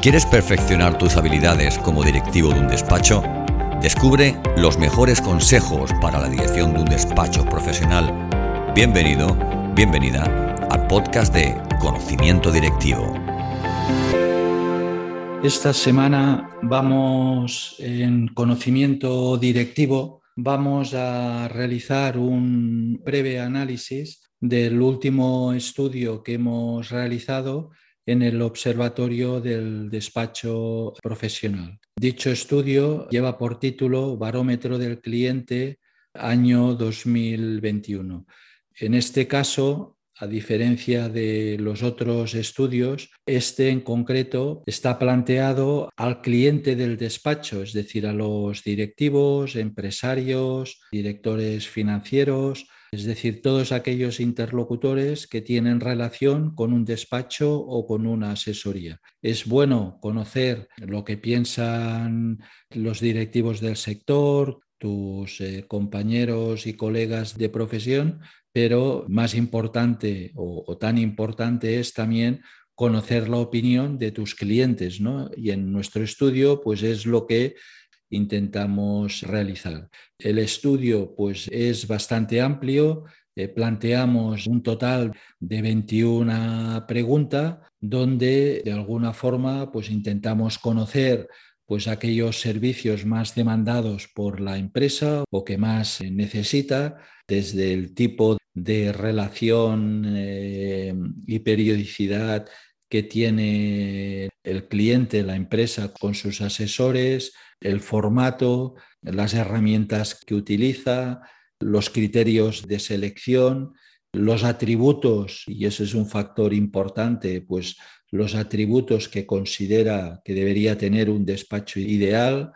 ¿Quieres perfeccionar tus habilidades como directivo de un despacho? Descubre los mejores consejos para la dirección de un despacho profesional. Bienvenido, bienvenida al podcast de Conocimiento Directivo. Esta semana vamos en Conocimiento Directivo, vamos a realizar un breve análisis del último estudio que hemos realizado en el Observatorio del Despacho Profesional. Dicho estudio lleva por título Barómetro del Cliente año 2021. En este caso, a diferencia de los otros estudios, este en concreto está planteado al cliente del despacho, es decir, a los directivos, empresarios, directores financieros, es decir, todos aquellos interlocutores que tienen relación con un despacho o con una asesoría. Es bueno conocer lo que piensan los directivos del sector, tus eh, compañeros y colegas de profesión, pero más importante o, tan importante es también conocer la opinión de tus clientes, ¿no? Y en nuestro estudio, pues es lo que intentamos realizar. El estudio pues, es bastante amplio. Eh, planteamos un total de 21 preguntas donde de alguna forma pues, intentamos conocer pues aquellos servicios más demandados por la empresa o que más necesita, desde el tipo de relación eh, y periodicidad que tiene el cliente, la empresa con sus asesores, el formato, las herramientas que utiliza, los criterios de selección, los atributos, y ese es un factor importante, pues los atributos que considera que debería tener un despacho ideal,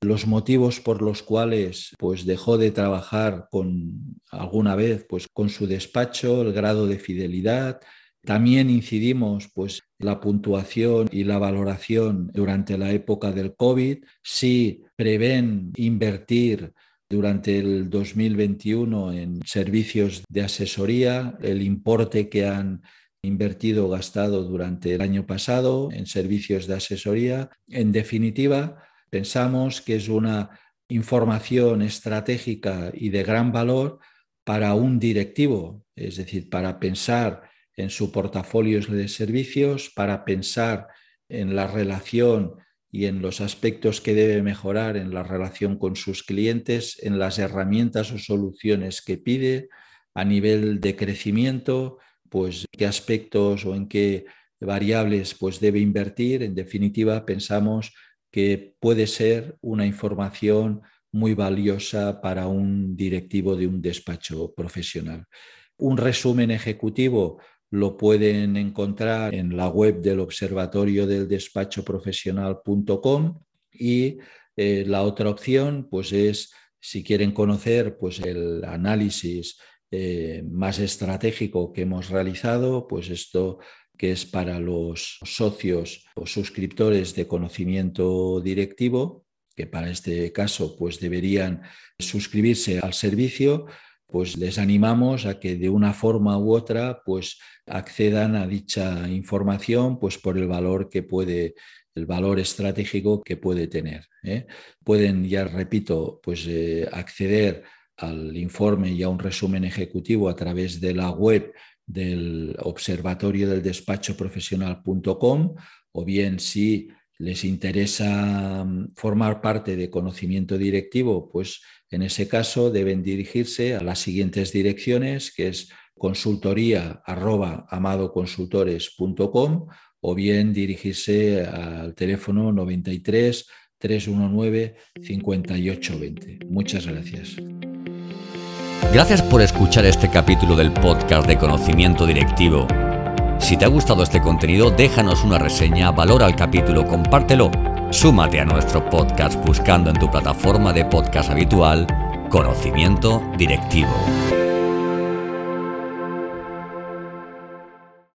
los motivos por los cuales pues dejó de trabajar con alguna vez pues con su despacho, el grado de fidelidad, también incidimos pues, la puntuación y la valoración durante la época del COVID, si prevén invertir durante el 2021 en servicios de asesoría, el importe que han invertido o gastado durante el año pasado en servicios de asesoría. En definitiva, pensamos que es una información estratégica y de gran valor para un directivo, es decir, para pensar en su portafolio de servicios para pensar en la relación y en los aspectos que debe mejorar en la relación con sus clientes, en las herramientas o soluciones que pide a nivel de crecimiento, pues qué aspectos o en qué variables pues debe invertir. En definitiva, pensamos que puede ser una información muy valiosa para un directivo de un despacho profesional. Un resumen ejecutivo lo pueden encontrar en la web del Observatorio del Despacho Profesional.com y eh, la otra opción pues es si quieren conocer pues el análisis eh, más estratégico que hemos realizado, pues esto que es para los socios o suscriptores de conocimiento directivo, que para este caso pues deberían suscribirse al servicio, pues les animamos a que de una forma u otra pues accedan a dicha información pues por el valor que puede el valor estratégico que puede tener. ¿eh? Pueden, ya repito, pues eh, acceder al informe y a un resumen ejecutivo a través de la web del observatorio del despacho profesional.com o bien si les interesa mm, formar parte de conocimiento directivo, pues en ese caso deben dirigirse a las siguientes direcciones, que es consultoría arroba amadoconsultores.com o bien dirigirse al teléfono 93 319 5820. Muchas gracias. Gracias por escuchar este capítulo del podcast de conocimiento directivo. Si te ha gustado este contenido, déjanos una reseña, valora el capítulo, compártelo. Súmate a nuestro podcast buscando en tu plataforma de podcast habitual Conocimiento Directivo.